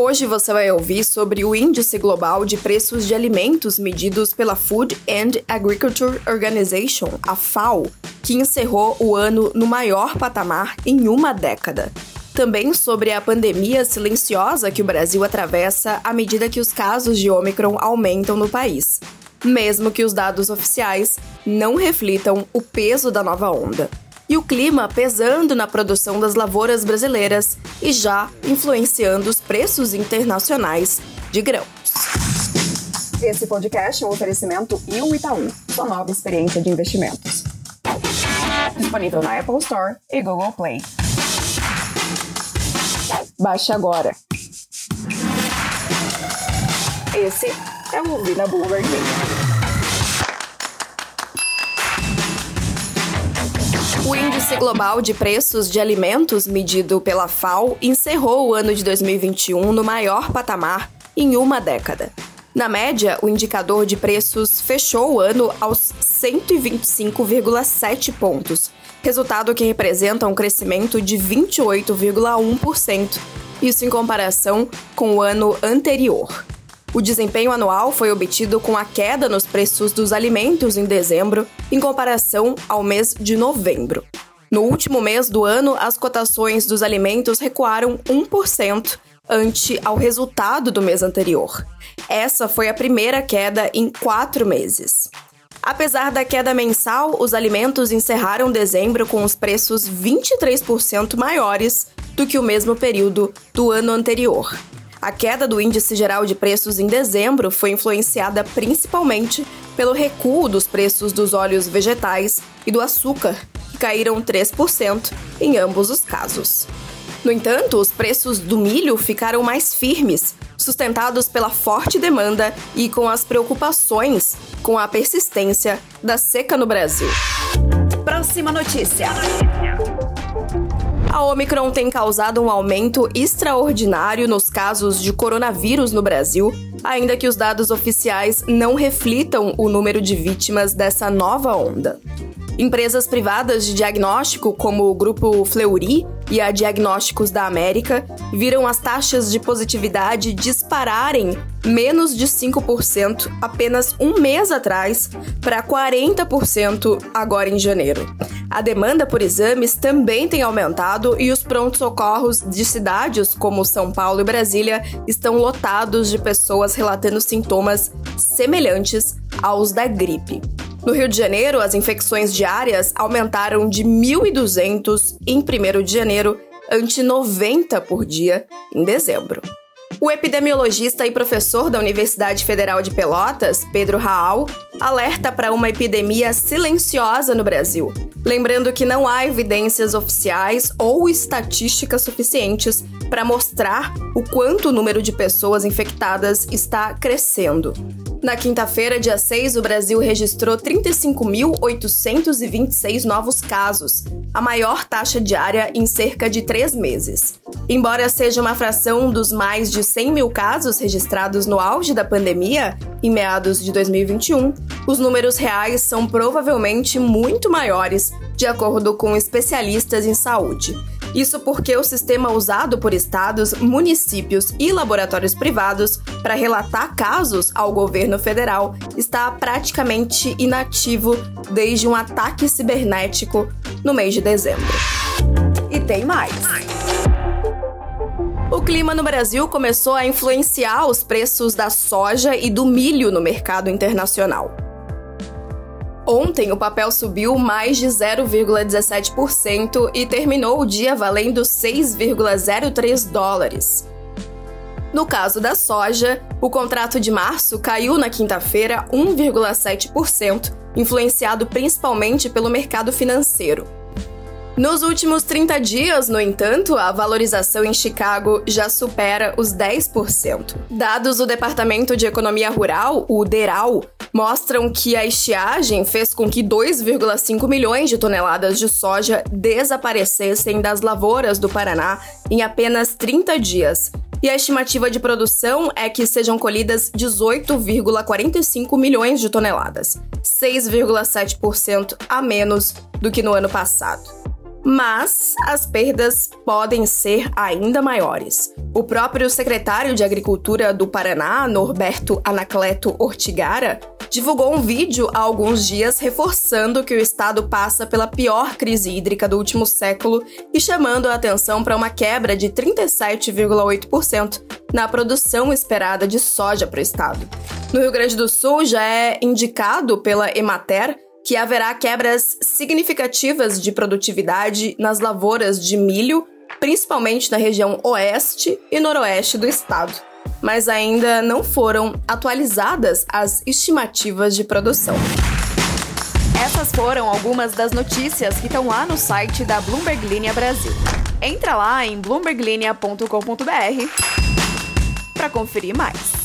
Hoje você vai ouvir sobre o Índice Global de Preços de Alimentos medidos pela Food and Agriculture Organization, a FAO, que encerrou o ano no maior patamar em uma década. Também sobre a pandemia silenciosa que o Brasil atravessa à medida que os casos de Omicron aumentam no país, mesmo que os dados oficiais não reflitam o peso da nova onda e o clima pesando na produção das lavouras brasileiras e já influenciando os preços internacionais de grãos. Esse podcast é um oferecimento e um Itaú, sua nova experiência de investimentos. Disponível na Apple Store e Google Play. Baixe agora. Esse é o Vina Bloomberg O Índice Global de Preços de Alimentos, medido pela FAO, encerrou o ano de 2021 no maior patamar em uma década. Na média, o indicador de preços fechou o ano aos 125,7 pontos, resultado que representa um crescimento de 28,1%, isso em comparação com o ano anterior. O desempenho anual foi obtido com a queda nos preços dos alimentos em dezembro, em comparação ao mês de novembro. No último mês do ano, as cotações dos alimentos recuaram 1% ante ao resultado do mês anterior. Essa foi a primeira queda em quatro meses. Apesar da queda mensal, os alimentos encerraram dezembro com os preços 23% maiores do que o mesmo período do ano anterior. A queda do índice geral de preços em dezembro foi influenciada principalmente pelo recuo dos preços dos óleos vegetais e do açúcar, que caíram 3% em ambos os casos. No entanto, os preços do milho ficaram mais firmes, sustentados pela forte demanda e com as preocupações com a persistência da seca no Brasil. Próxima notícia. A Omicron tem causado um aumento extraordinário nos casos de coronavírus no Brasil, ainda que os dados oficiais não reflitam o número de vítimas dessa nova onda. Empresas privadas de diagnóstico, como o grupo Fleury e a Diagnósticos da América, viram as taxas de positividade dispararem menos de 5% apenas um mês atrás para 40% agora em janeiro. A demanda por exames também tem aumentado e os prontos-socorros de cidades como São Paulo e Brasília estão lotados de pessoas relatando sintomas semelhantes aos da gripe. No Rio de Janeiro, as infecções diárias aumentaram de 1.200 em 1 de janeiro ante 90 por dia em dezembro. O epidemiologista e professor da Universidade Federal de Pelotas, Pedro Raal, alerta para uma epidemia silenciosa no Brasil, lembrando que não há evidências oficiais ou estatísticas suficientes para mostrar o quanto o número de pessoas infectadas está crescendo. Na quinta-feira, dia 6, o Brasil registrou 35.826 novos casos, a maior taxa diária em cerca de três meses. Embora seja uma fração dos mais de 100 mil casos registrados no auge da pandemia, em meados de 2021, os números reais são provavelmente muito maiores, de acordo com especialistas em saúde. Isso porque o sistema usado por estados, municípios e laboratórios privados para relatar casos ao governo federal está praticamente inativo desde um ataque cibernético no mês de dezembro. E tem mais. O clima no Brasil começou a influenciar os preços da soja e do milho no mercado internacional. Ontem, o papel subiu mais de 0,17% e terminou o dia valendo 6,03 dólares. No caso da soja, o contrato de março caiu na quinta-feira 1,7%, influenciado principalmente pelo mercado financeiro. Nos últimos 30 dias, no entanto, a valorização em Chicago já supera os 10%. Dados do Departamento de Economia Rural, o DERAL, mostram que a estiagem fez com que 2,5 milhões de toneladas de soja desaparecessem das lavouras do Paraná em apenas 30 dias. E a estimativa de produção é que sejam colhidas 18,45 milhões de toneladas, 6,7% a menos do que no ano passado. mas as perdas podem ser ainda maiores. O próprio secretário de Agricultura do Paraná, Norberto Anacleto Ortigara, divulgou um vídeo há alguns dias reforçando que o estado passa pela pior crise hídrica do último século e chamando a atenção para uma quebra de 37,8% na produção esperada de soja para o estado. No Rio Grande do Sul já é indicado pela Emater que haverá quebras significativas de produtividade nas lavouras de milho, principalmente na região oeste e noroeste do estado. Mas ainda não foram atualizadas as estimativas de produção. Essas foram algumas das notícias que estão lá no site da Bloomberg Linha Brasil. Entra lá em bloomberglinea.com.br para conferir mais.